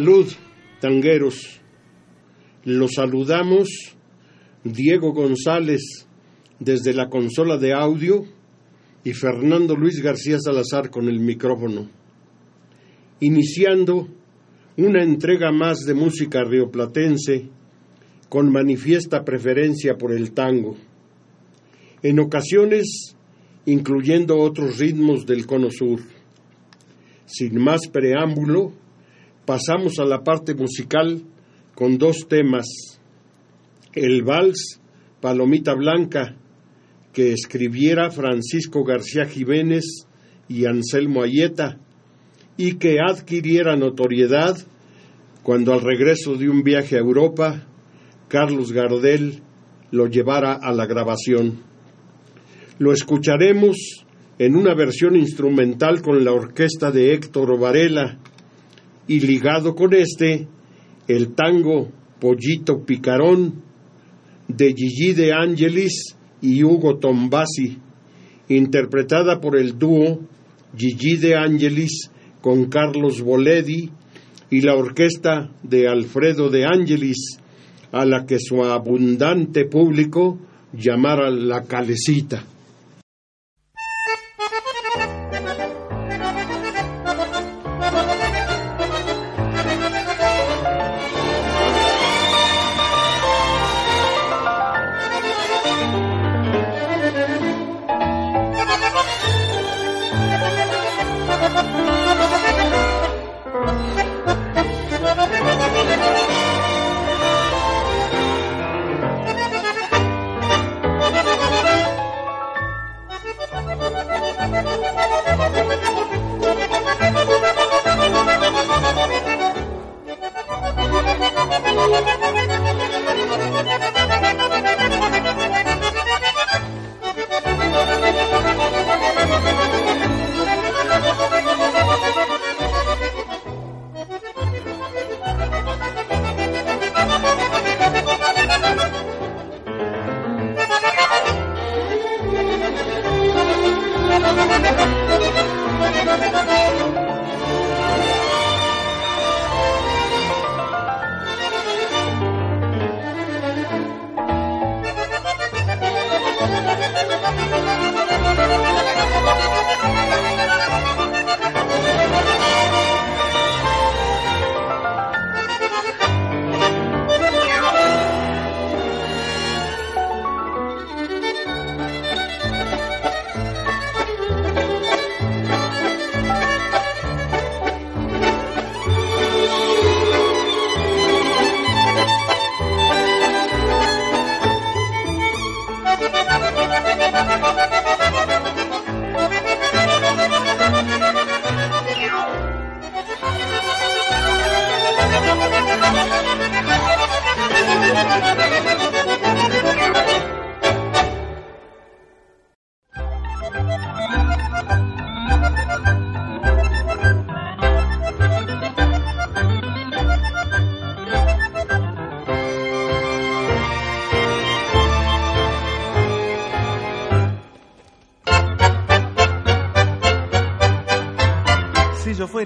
Salud, tangueros. Los saludamos Diego González desde la consola de audio y Fernando Luis García Salazar con el micrófono. Iniciando una entrega más de música rioplatense con manifiesta preferencia por el tango. En ocasiones incluyendo otros ritmos del cono sur. Sin más preámbulo, pasamos a la parte musical con dos temas. El vals Palomita Blanca, que escribiera Francisco García Jiménez y Anselmo Ayeta, y que adquiriera notoriedad cuando al regreso de un viaje a Europa, Carlos Gardel lo llevara a la grabación. Lo escucharemos en una versión instrumental con la orquesta de Héctor Varela, y ligado con este el tango Pollito Picarón de Gigi de Angelis y Hugo Tombasi, interpretada por el dúo Gigi de Angelis con Carlos Boledi y la orquesta de Alfredo de Angelis, a la que su abundante público llamara la calecita.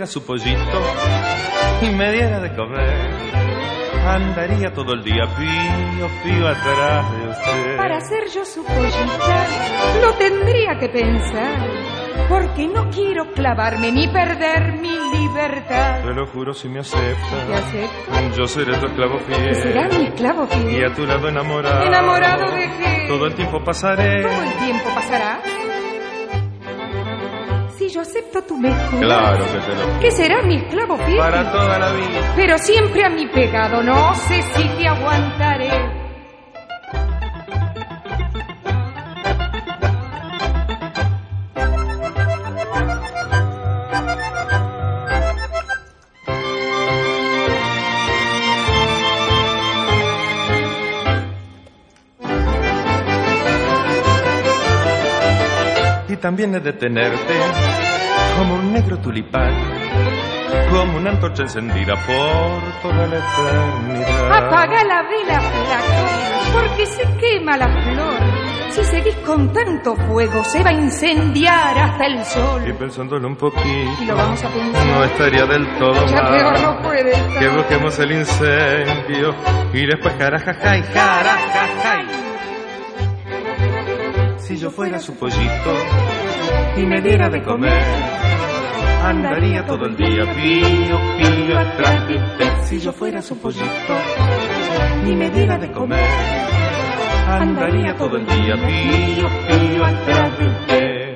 Su pollito y me diera de comer, andaría todo el día pío, pío atrás de usted. Para ser yo su pollita, lo tendría que pensar, porque no quiero clavarme ni perder mi libertad. Te lo juro si me aceptas. ¿Te acepto? Yo seré tu esclavo fiel. ¿Será mi esclavo fiel? Y a tu lado enamorado. ¿Enamorado de qué? Todo el tiempo pasaré. ¿Todo el tiempo pasará? Si yo acepto tu mejor. Claro que te lo ¿Qué será mi esclavo fiel? Para toda la vida. Pero siempre a mi pegado, no sé si te aguantaré. También he de tenerte como un negro tulipán, como una antorcha encendida por toda la eternidad. Apaga la vela, flaco, porque se quema la flor. Si seguís con tanto fuego, se va a incendiar hasta el Y sol. pensándolo un poquito, Y lo vamos a pensar. no estaría del todo Ya peor mal no puede estar. que busquemos el incendio y después jarajajay. Si yo fuera su pollito y me diera de comer, andaría todo el día pío, pío atrás de usted. Si yo fuera su pollito y me diera de comer, andaría todo el día pío, pío atrás de usted.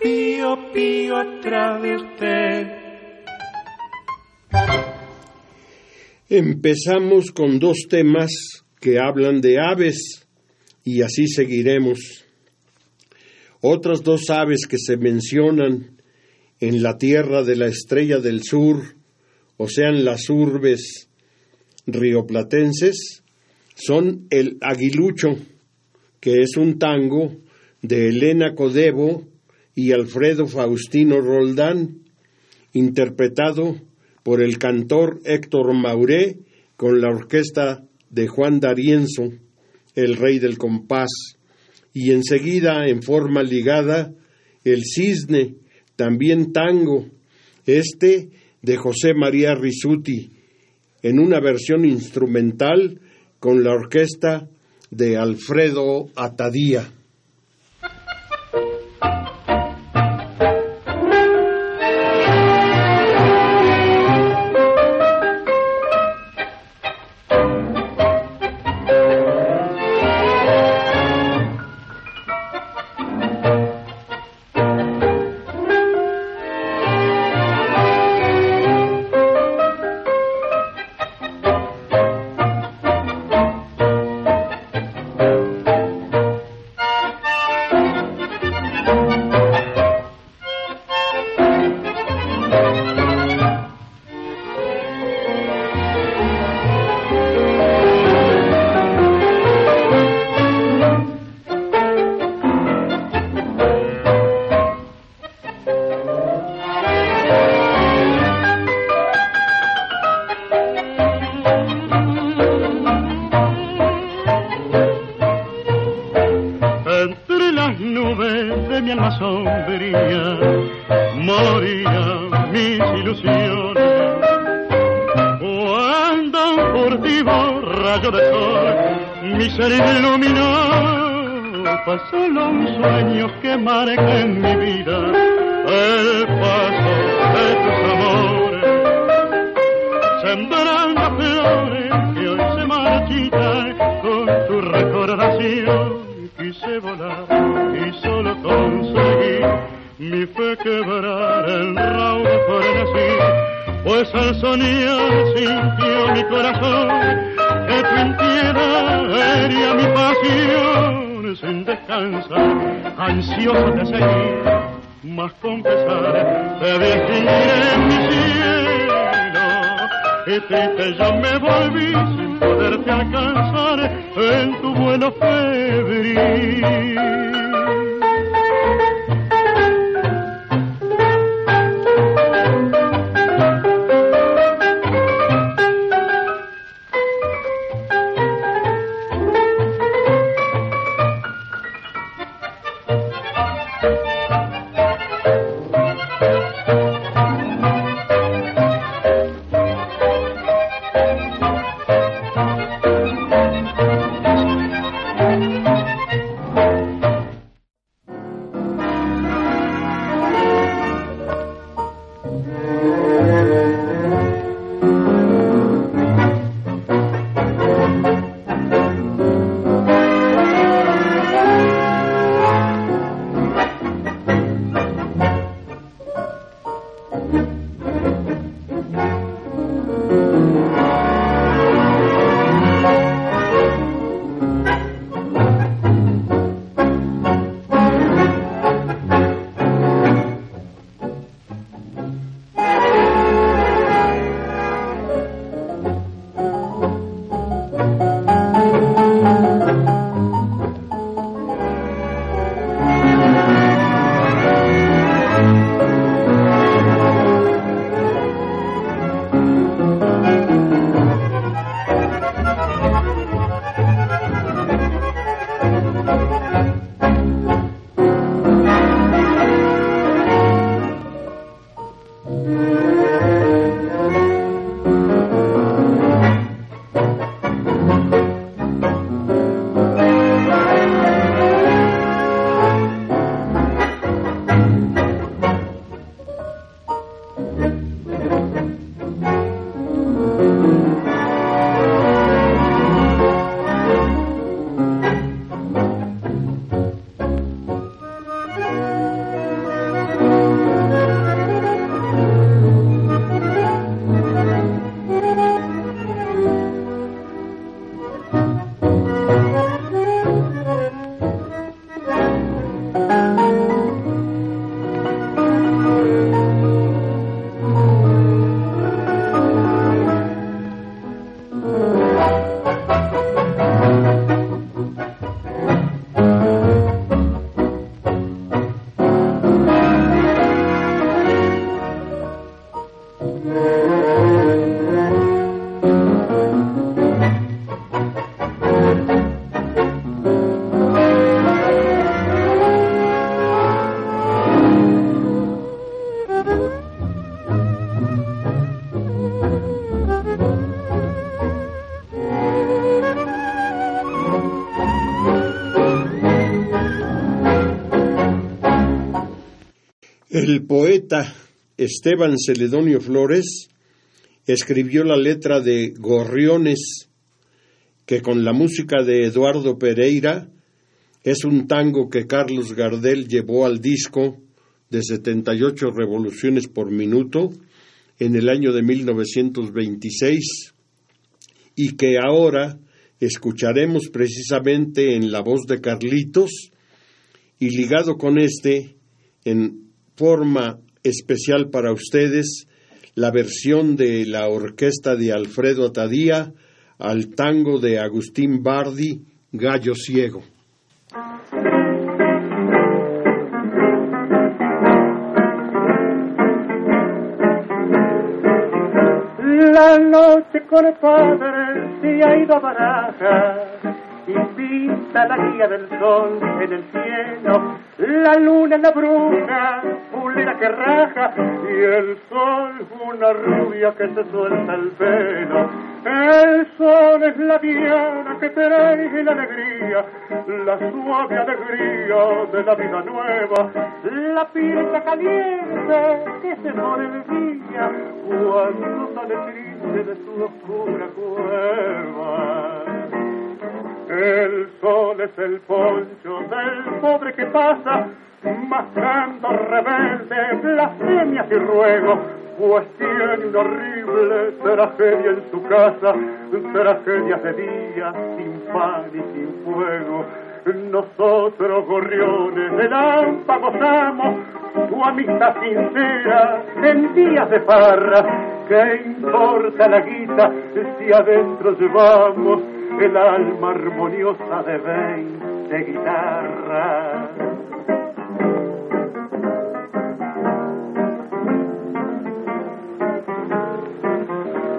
Pío, pío atrás de usted. Empezamos con dos temas que hablan de aves y así seguiremos. Otras dos aves que se mencionan en la tierra de la estrella del sur, o sean las urbes rioplatenses, son el aguilucho, que es un tango de Elena Codebo y Alfredo Faustino Roldán, interpretado por el cantor Héctor Mauré con la orquesta de Juan D'Arienzo, el rey del compás, y enseguida en forma ligada el cisne, también tango, este de José María Risuti, en una versión instrumental con la orquesta de Alfredo Atadía. Fue solo un sueño que marca en mi vida. El paso de tus amores. Sembrando flores que hoy se marchitan con tu recordación. Quise volar y solo conseguí mi fe quebrar el raudo frenesí, pues al soñar sintió mi corazón que tu intimidad hería mi pasión sin descansar, ansioso de seguir, más con pesar te distinguiré en mi cielo y triste yo me volví sin poderte alcanzar en tu vuelo febril. El poeta Esteban Celedonio Flores escribió la letra de Gorriones, que con la música de Eduardo Pereira es un tango que Carlos Gardel llevó al disco de 78 revoluciones por minuto en el año de 1926 y que ahora escucharemos precisamente en la voz de Carlitos y ligado con este en forma especial para ustedes la versión de la orquesta de Alfredo Tadía al tango de Agustín Bardi, Gallo Ciego. La noche con el padre se ha ido a baraja y pinta la guía del sol en el cielo, la luna la bruna, pulera que raja, y el sol una rubia que se suelta el pelo. El sol es la diana que trae la alegría, la suave alegría de la vida nueva, la pieza caliente que se pone el día cuando sale triste de su oscura cueva. El sol es el poncho del pobre que pasa, mascando rebelde, blasfemias y ruegos, pues tiene horrible tragedia en su casa, tragedias de día, sin pan y sin fuego. Nosotros, gorriones de Lampa, gozamos su amistad sincera en días de farra. ¿Qué importa la guita si adentro llevamos el alma armoniosa de veinte guitarras.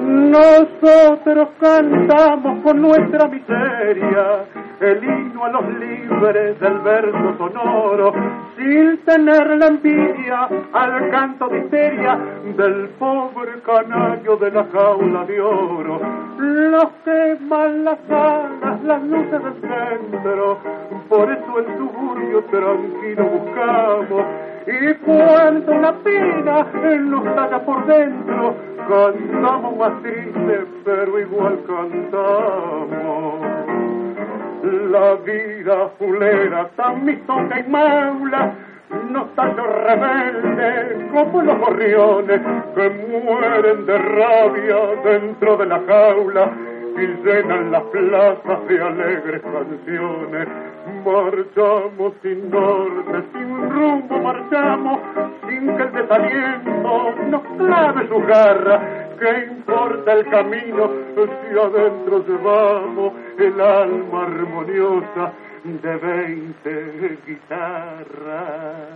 Nosotros cantamos con nuestra miseria el himno a los libres del verso sonoro, sin tener la envidia al canto de histeria del pobre canario de la jaula de oro. Los queman las alas, las luces del centro, por eso el suburbio tranquilo buscamos. Y cuando una pena nos talla por dentro, cantamos más triste, pero igual cantamos. La vida fulera tan misonga y maula nos tallo rebelde como los gorriones que mueren de rabia dentro de la jaula y llenan las plazas de alegres canciones. Marchamos sin norte, sin rumbo marchamos, sin que el desaliento nos clave su garra. ¿Qué importa el camino si adentro llevamos el alma armoniosa de veinte guitarras?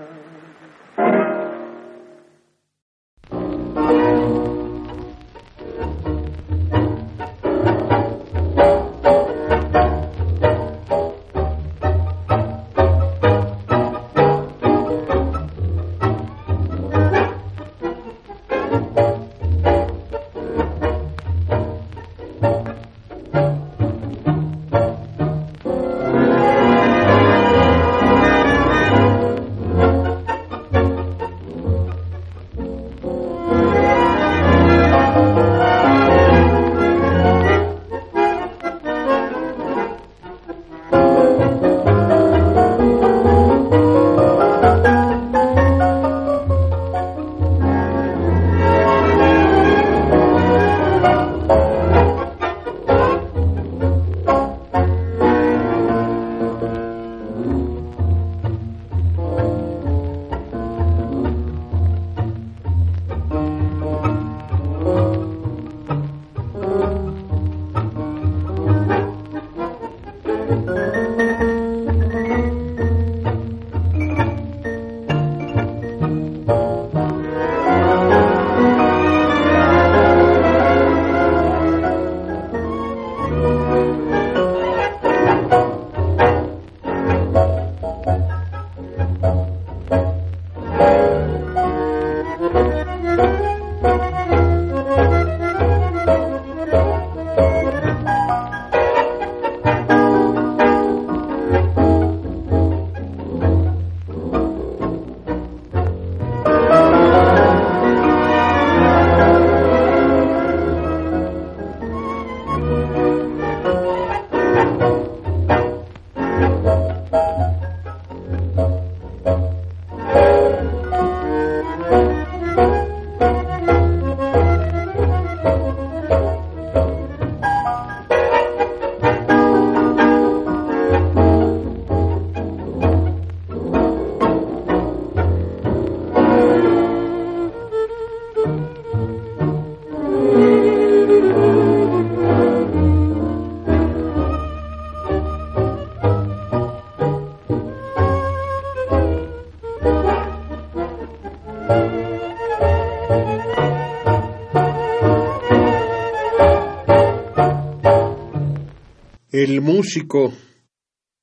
El músico,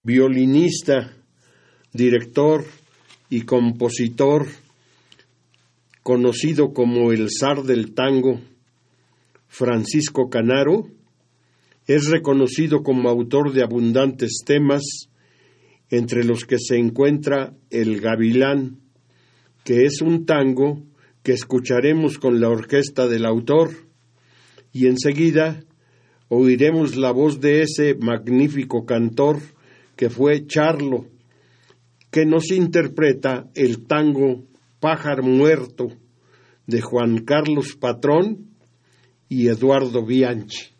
violinista, director y compositor, conocido como el zar del tango, Francisco Canaro, es reconocido como autor de abundantes temas, entre los que se encuentra El Gavilán, que es un tango que escucharemos con la orquesta del autor, y enseguida oiremos la voz de ese magnífico cantor que fue Charlo, que nos interpreta el tango Pájaro Muerto de Juan Carlos Patrón y Eduardo Bianchi.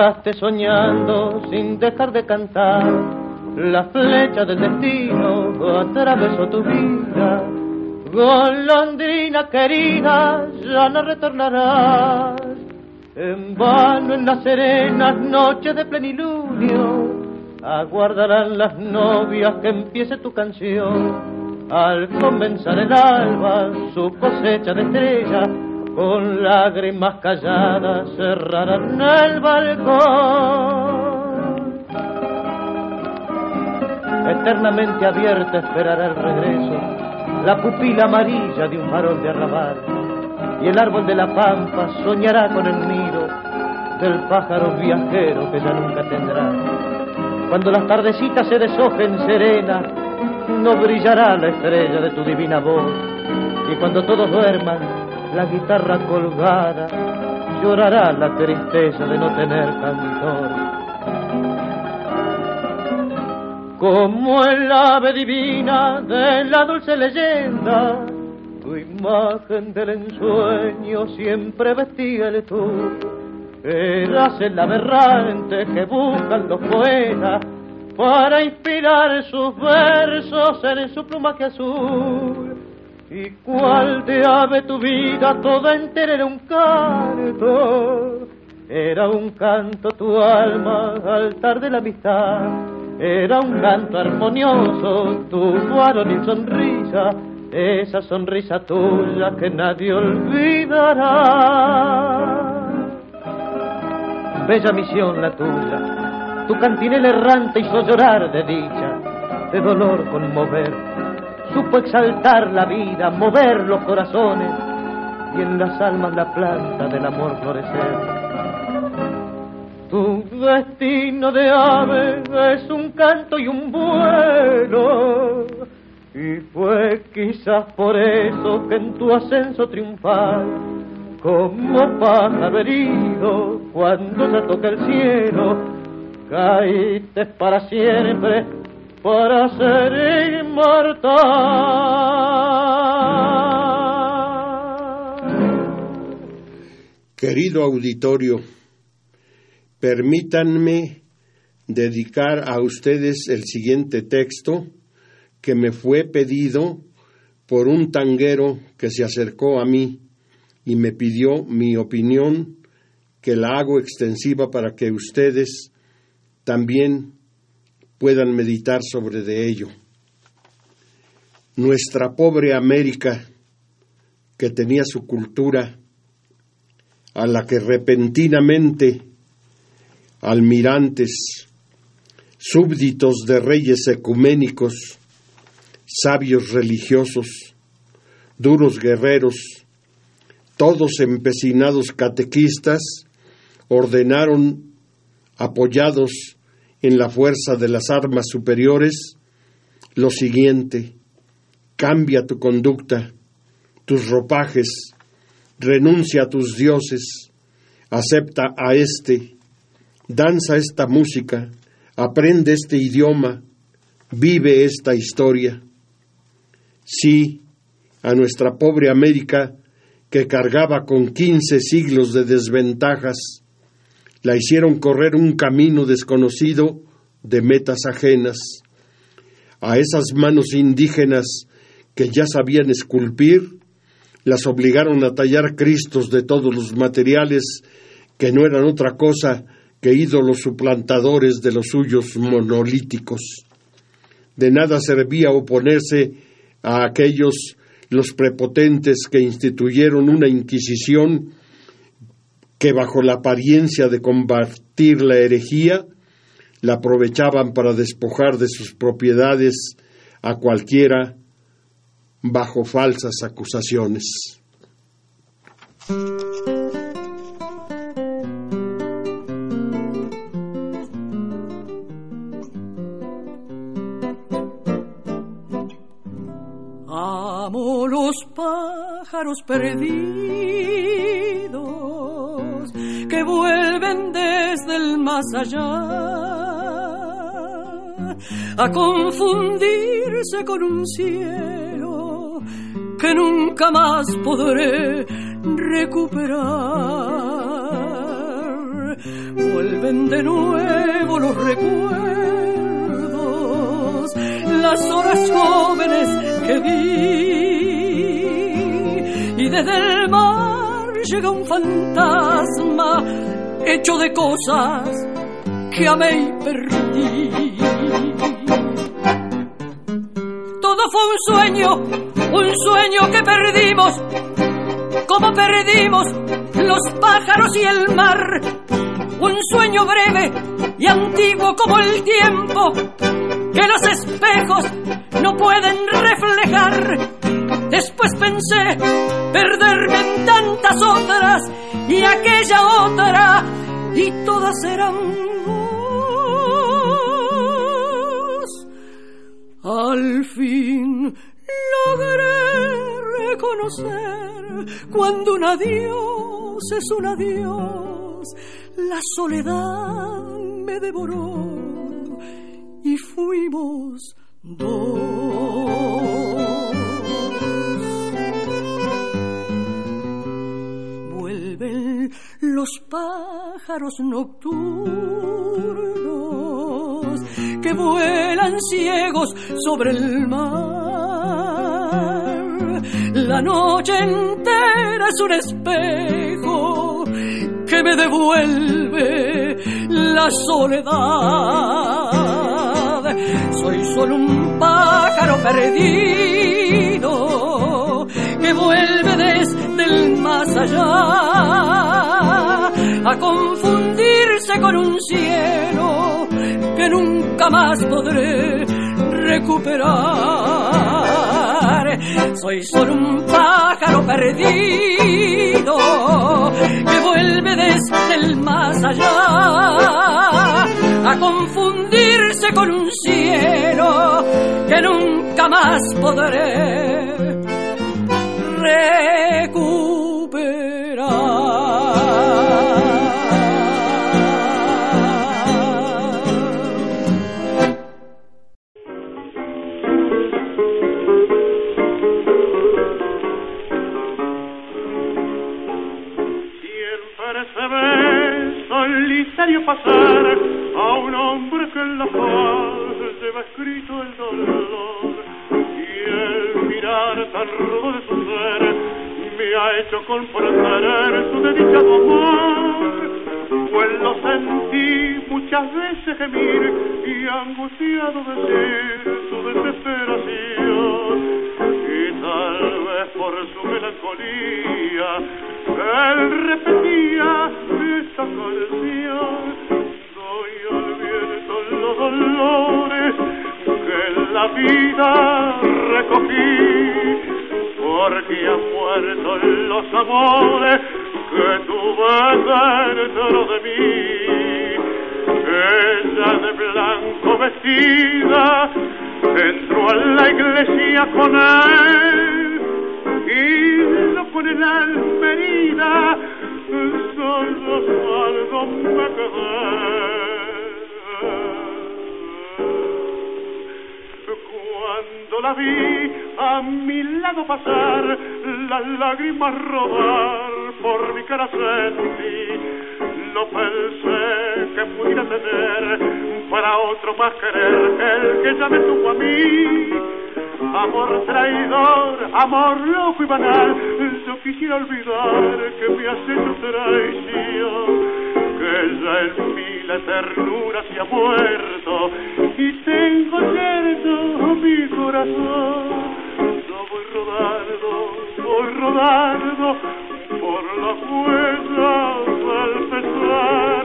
Te alejaste soñando sin dejar de cantar. La flecha del destino atravesó tu vida. Golondrina querida, ya no retornarás. En vano en las serenas noches de plenilunio, aguardarán las novias que empiece tu canción. Al comenzar el alba, su cosecha de estrellas, con lágrimas calladas cerrarán el balcón. Eternamente abierta esperará el regreso, la pupila amarilla de un varón de arrabal, y el árbol de la pampa soñará con el nido del pájaro viajero que ya nunca tendrá. Cuando las tardecitas se deshojen serenas, no brillará la estrella de tu divina voz. Y cuando todos duerman, la guitarra colgada llorará la tristeza de no tener cantor. Como el ave divina de la dulce leyenda, tu imagen del ensueño siempre vestía el tú. Eras el aberrante que buscan los poetas para inspirar sus versos en su plumaje azul. ¿Y cuál de ave tu vida toda entera era un canto? Era un canto tu alma, altar de la amistad. Era un canto armonioso, tu y sonrisa, esa sonrisa tuya que nadie olvidará. Bella misión la tuya, tu cantinela errante hizo llorar de dicha, de dolor conmover. Supo exaltar la vida, mover los corazones y en las almas la planta del amor florecer tu destino de ave es un canto y un vuelo. Y fue quizás por eso que en tu ascenso triunfal, como pájaro herido, cuando se toca el cielo, caíste para siempre para ser inmortal. Querido auditorio, Permítanme dedicar a ustedes el siguiente texto que me fue pedido por un tanguero que se acercó a mí y me pidió mi opinión, que la hago extensiva para que ustedes también puedan meditar sobre de ello. Nuestra pobre América, que tenía su cultura, a la que repentinamente almirantes, súbditos de reyes ecuménicos, sabios religiosos, duros guerreros, todos empecinados catequistas, ordenaron, apoyados en la fuerza de las armas superiores, lo siguiente, cambia tu conducta, tus ropajes, renuncia a tus dioses, acepta a éste, danza esta música, aprende este idioma, vive esta historia. Sí, a nuestra pobre América, que cargaba con quince siglos de desventajas, la hicieron correr un camino desconocido de metas ajenas. A esas manos indígenas que ya sabían esculpir, las obligaron a tallar cristos de todos los materiales que no eran otra cosa que ídolos suplantadores de los suyos monolíticos. De nada servía oponerse a aquellos los prepotentes que instituyeron una Inquisición que bajo la apariencia de combatir la herejía, la aprovechaban para despojar de sus propiedades a cualquiera bajo falsas acusaciones. perdidos vuelven desde el más allá a confundirse con un cielo que nunca más podré recuperar. Vuelven de nuevo los recuerdos, las horas jóvenes que vi y desde el mar llega un fantasma hecho de cosas que amé y perdí. Todo fue un sueño, un sueño que perdimos, como perdimos los pájaros y el mar. Un sueño breve y antiguo como el tiempo que los espejos no pueden reflejar Después pensé perderme en tantas otras y aquella otra y todas eran vos. Al fin logré reconocer cuando un adiós es un adiós. La soledad me devoró y fuimos dos. Los pájaros nocturnos que vuelan ciegos sobre el mar. La noche entera es un espejo que me devuelve la soledad. Soy solo un pájaro perdido que vuelve desde el más allá a confundirse con un cielo que nunca más podré recuperar. Soy solo un pájaro perdido que vuelve desde el más allá a confundirse con un cielo que nunca más podré pasar a un hombre que en la faz lleva escrito el dolor mirar tan rudo de su ser me ha hecho comprender su dedicado amor. Pues lo sentí muchas veces gemir y angustiado decir su desesperación. Y tal vez por su melancolía él repetía esta canción. Doy al viento los dolores la vida recogí porque han muerto los amores que tuve dentro de mí. Ella de blanco vestida entró a la iglesia con él y no con el alma herida solo algo me quedé la vi a mi lado pasar las lágrimas rodar por mi cara sentí. No pensé que pudiera tener para otro más querer que el que ya me tuvo a mí. Amor traidor, amor loco y banal yo quisiera olvidar que me has hecho traición que ya en mí la ternura se ha muerto y tengo cierto mi corazón. Yo voy rodando, voy rodando por la huella del pesar.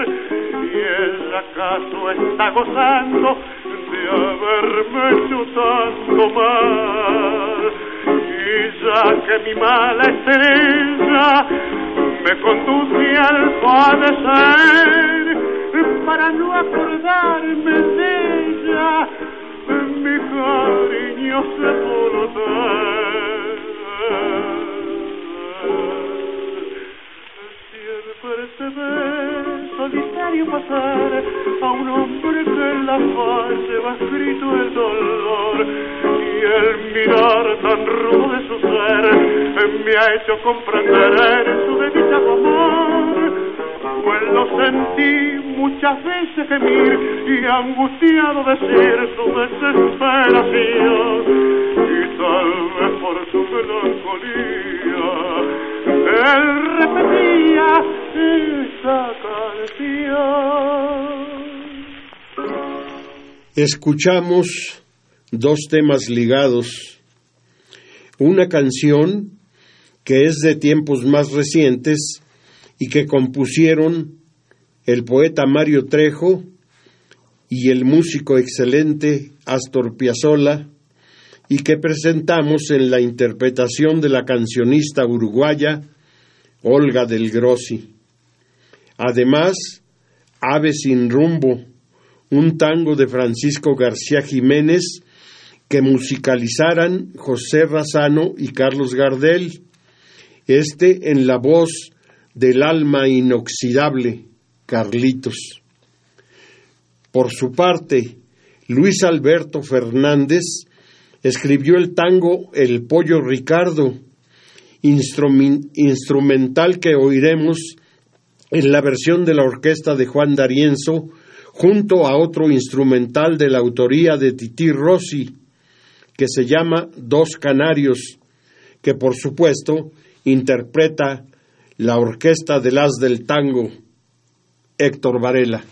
Y él acaso está gozando de haberme hecho tanto mal. Y ya que mi mala estrella me conduce al padecer para no acordarme de ella mi cariño se Siempre se ve solitario pasar a un hombre que en la faz lleva escrito el dolor y el mirar tan rudo de su ser me ha hecho comprender su lo sentí muchas veces gemir y angustiado decir su desesperación y tal vez por su melancolía él repetía esa canción Escuchamos dos temas ligados. Una canción que es de tiempos más recientes y que compusieron el poeta Mario Trejo y el músico excelente Astor Piazzolla y que presentamos en la interpretación de la cancionista uruguaya Olga del Grossi. Además, Ave sin rumbo, un tango de Francisco García Jiménez que musicalizaran José Razano y Carlos Gardel, este en la voz del alma inoxidable, Carlitos. Por su parte, Luis Alberto Fernández escribió el tango El Pollo Ricardo, instrumental que oiremos en la versión de la orquesta de Juan D'Arienzo, junto a otro instrumental de la autoría de Tití Rossi, que se llama Dos Canarios, que por supuesto interpreta la orquesta de las del tango, Héctor Varela.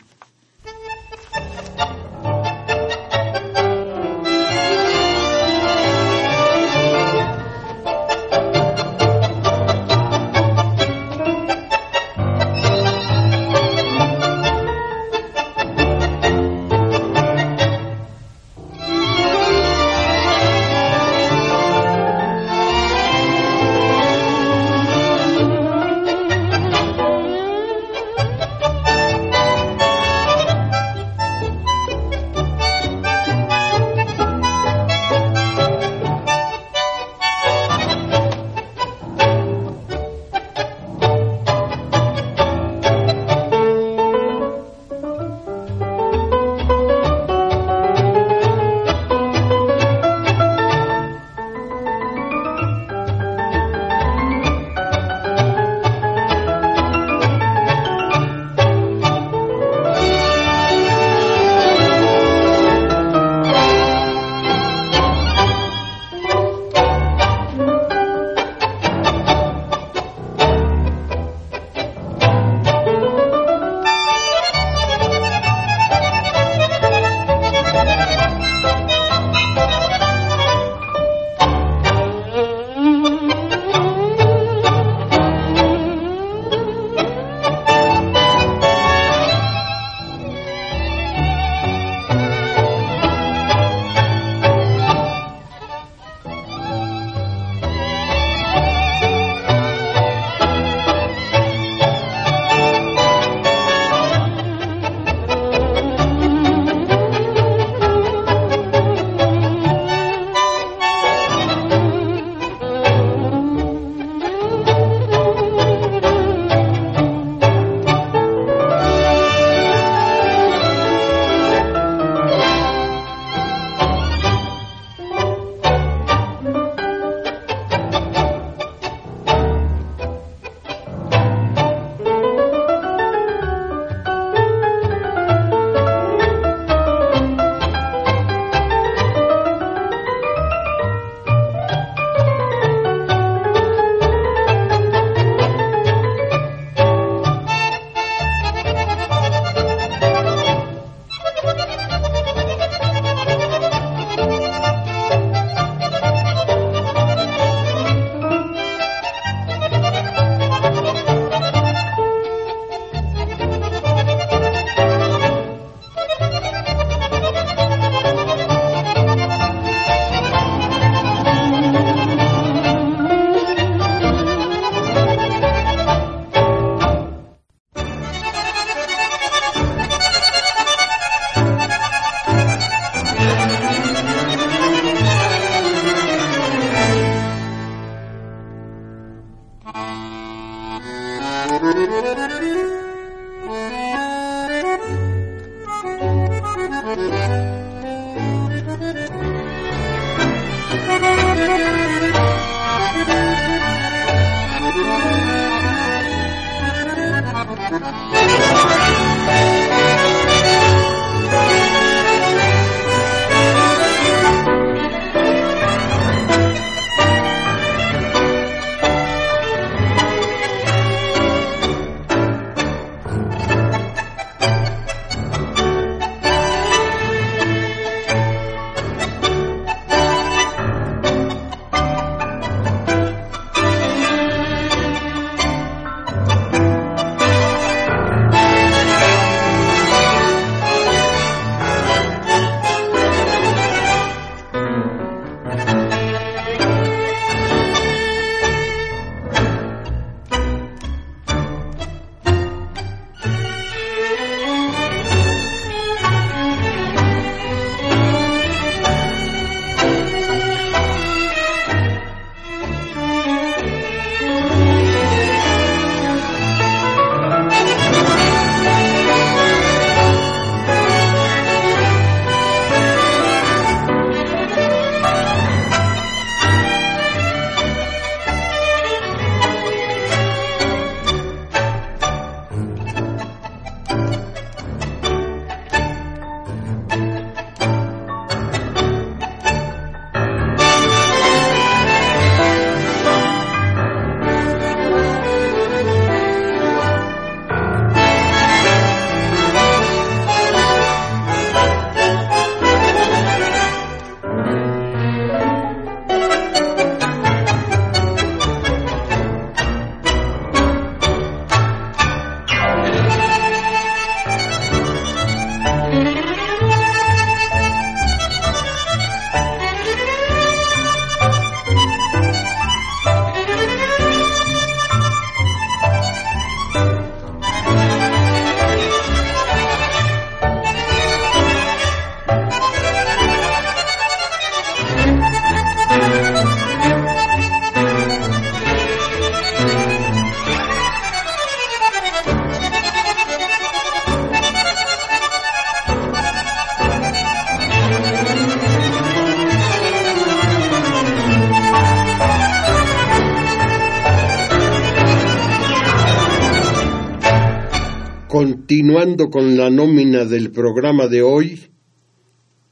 Con la nómina del programa de hoy,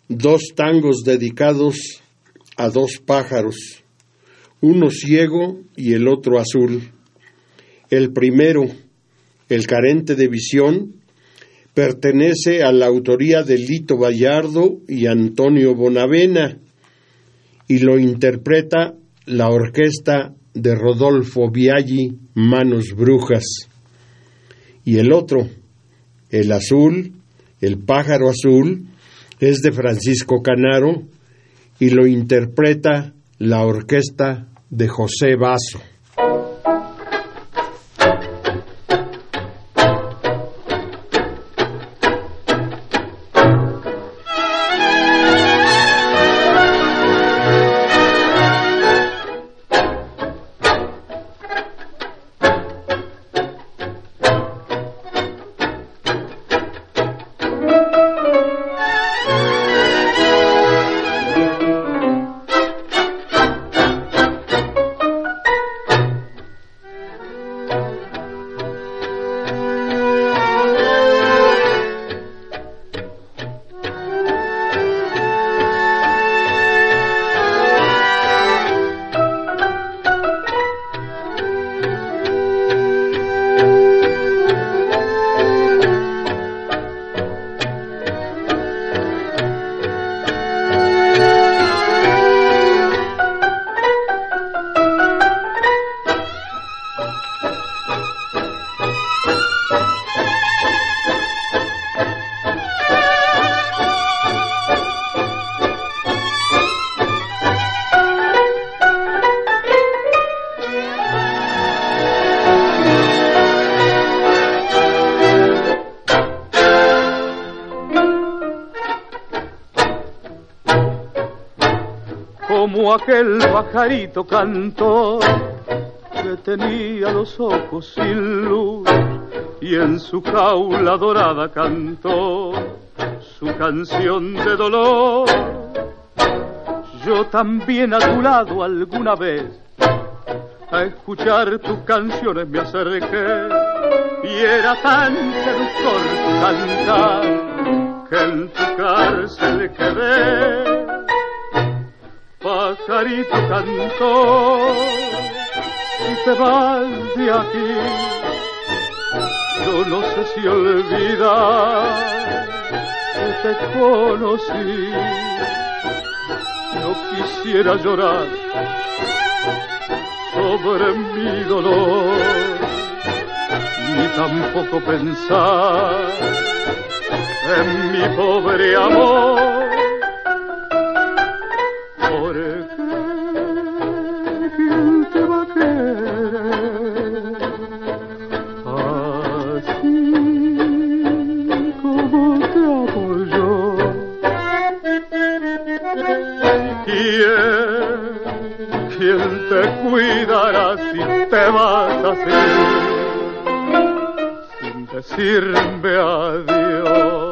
dos tangos dedicados a dos pájaros, uno ciego y el otro azul. El primero, el carente de visión, pertenece a la autoría de Lito Vallardo y Antonio Bonavena y lo interpreta la orquesta de Rodolfo Biaggi, Manos Brujas. Y el otro, el azul, el pájaro azul, es de Francisco Canaro y lo interpreta la orquesta de José Basso. Aquel pajarito cantor que tenía los ojos sin luz y en su jaula dorada cantó su canción de dolor. Yo también a tu lado alguna vez a escuchar tus canciones me acerqué y era tan seductor tu cantar que en tu cárcel quedé pajarito cantó y te vas de aquí. Yo no sé si olvidar que te conocí. No quisiera llorar sobre mi dolor, ni tampoco pensar en mi pobre amor te cuidará si te vas así, sin decirme adiós.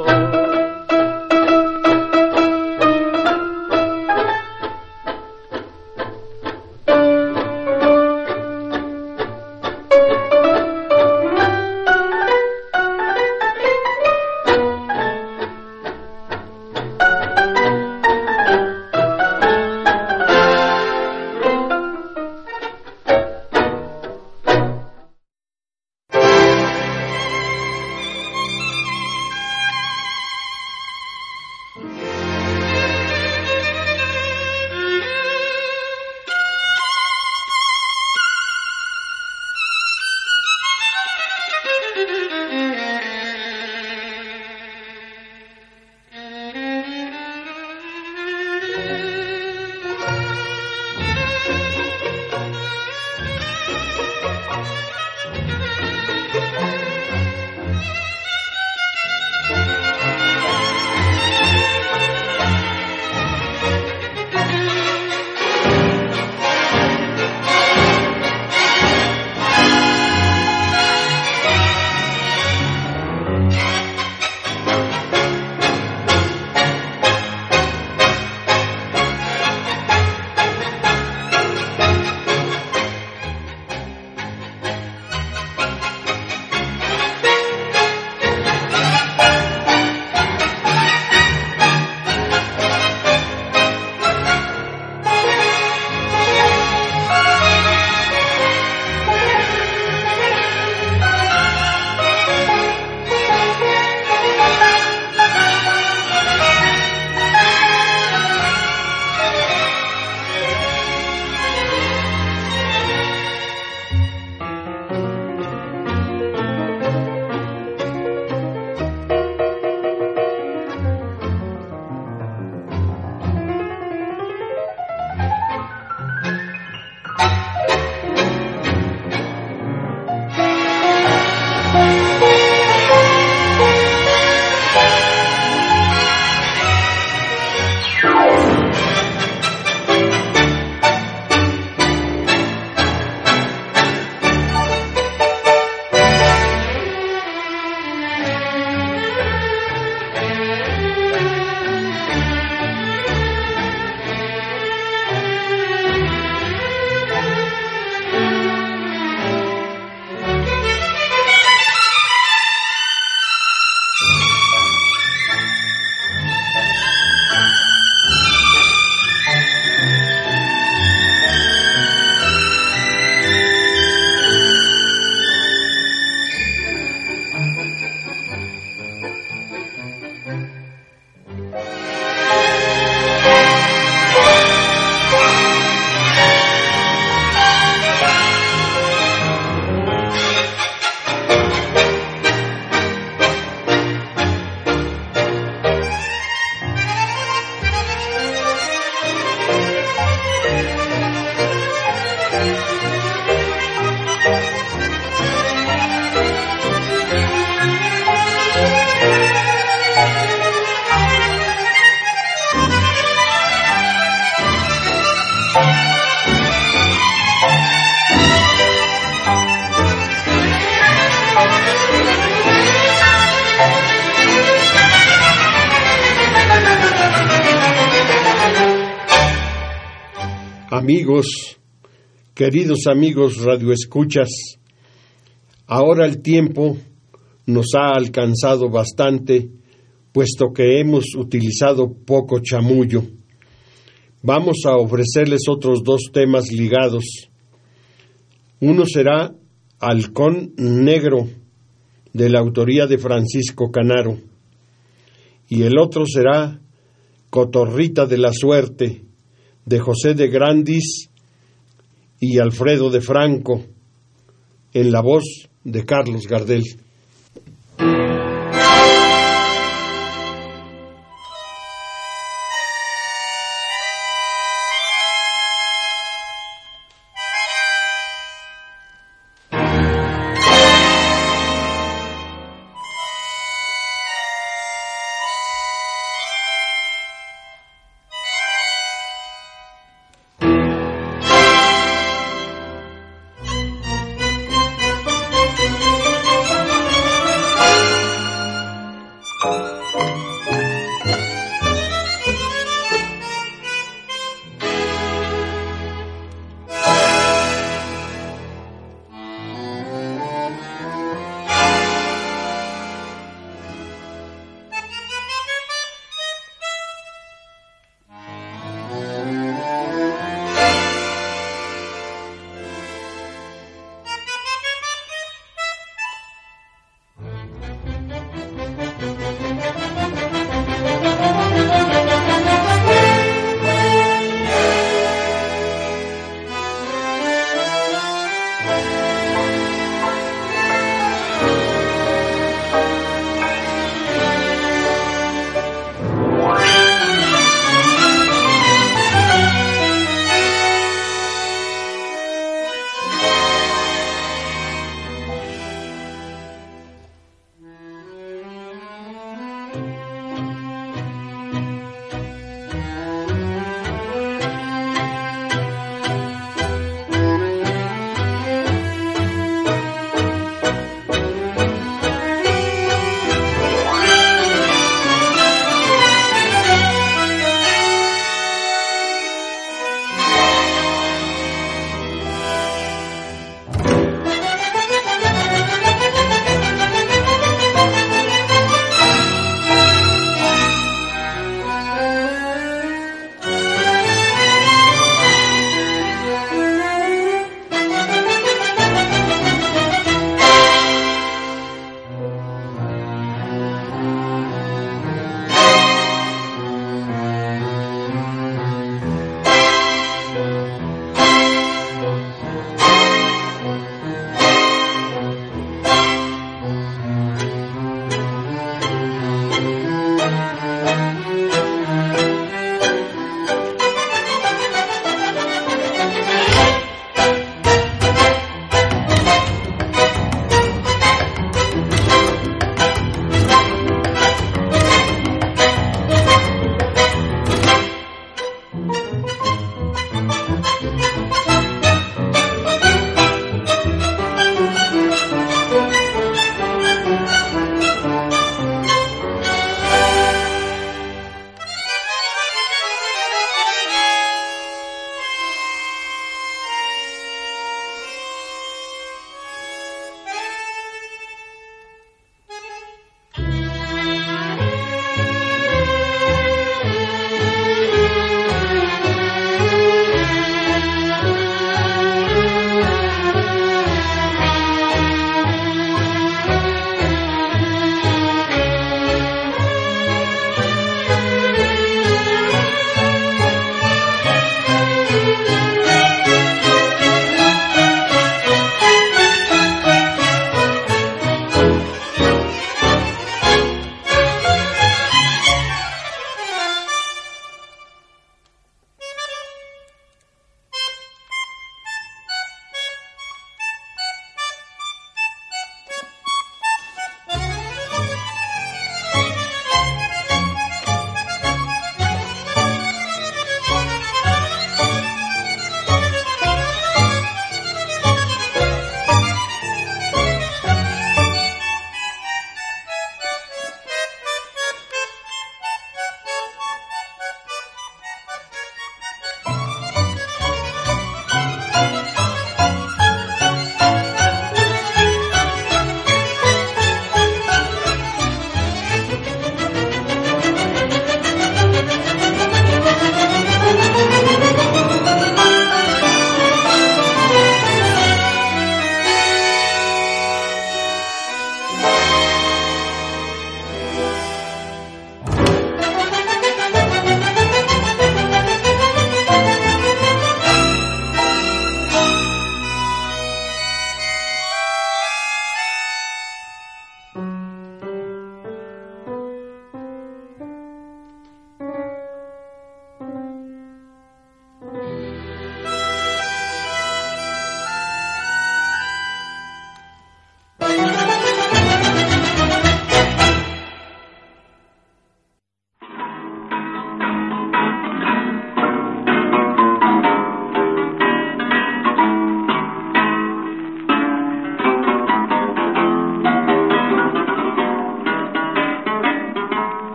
Amigos, queridos amigos radioescuchas, ahora el tiempo nos ha alcanzado bastante, puesto que hemos utilizado poco chamullo. Vamos a ofrecerles otros dos temas ligados. Uno será Halcón Negro, de la autoría de Francisco Canaro, y el otro será Cotorrita de la Suerte, de José de Grandis y Alfredo de Franco, en la voz de Carlos Gardel.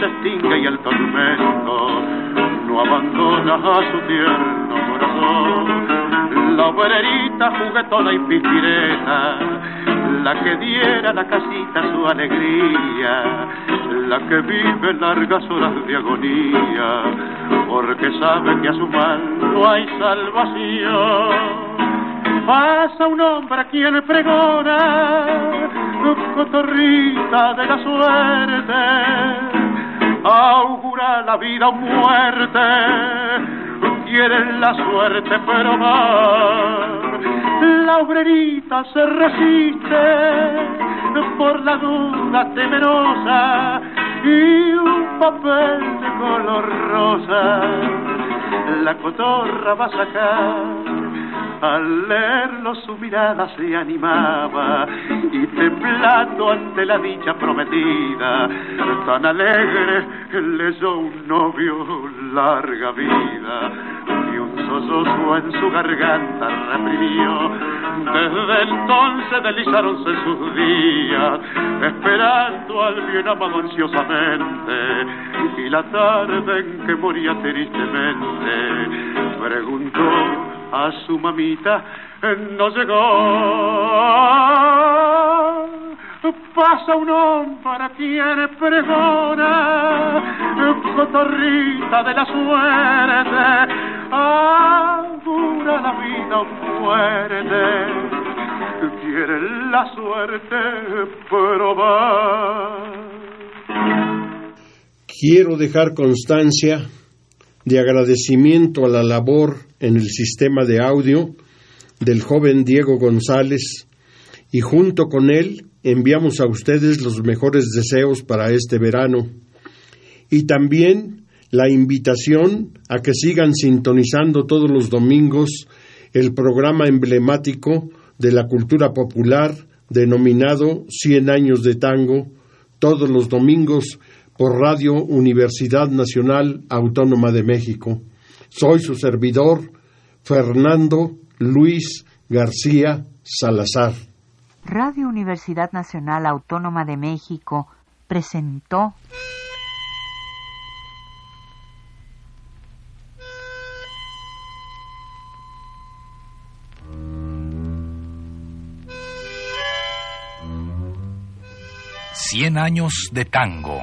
Se extingue y el tormento no abandona a su tierno corazón. La obrerita juguetona y pispireta, la que diera la casita su alegría, la que vive largas horas de agonía, porque sabe que a su mal no hay salvación. Pasa un hombre a quien pregona, cotorrita de la suerte, augura la vida o muerte, quieren la suerte más. La obrerita se resiste por la duda temerosa y un papel de color rosa. La cotorra va a sacar al leerlo su mirada se animaba y temblando ante la dicha prometida, tan alegre leyó un novio larga vida y un sollozo en su garganta reprimió. Desde entonces deslizáronse sus días, esperando al bien amado ansiosamente, y la tarde en que moría tristemente, preguntó a su mamita no llegó. Pasa un hombre quien pregona, cotorrita de la suerte, dura la vida muerte, quiere la suerte probar. Quiero dejar constancia de agradecimiento a la labor en el sistema de audio del joven Diego González. Y junto con él enviamos a ustedes los mejores deseos para este verano. Y también la invitación a que sigan sintonizando todos los domingos el programa emblemático de la cultura popular denominado Cien años de tango, todos los domingos por Radio Universidad Nacional Autónoma de México. Soy su servidor, Fernando Luis García Salazar. Radio Universidad Nacional Autónoma de México presentó Cien años de tango.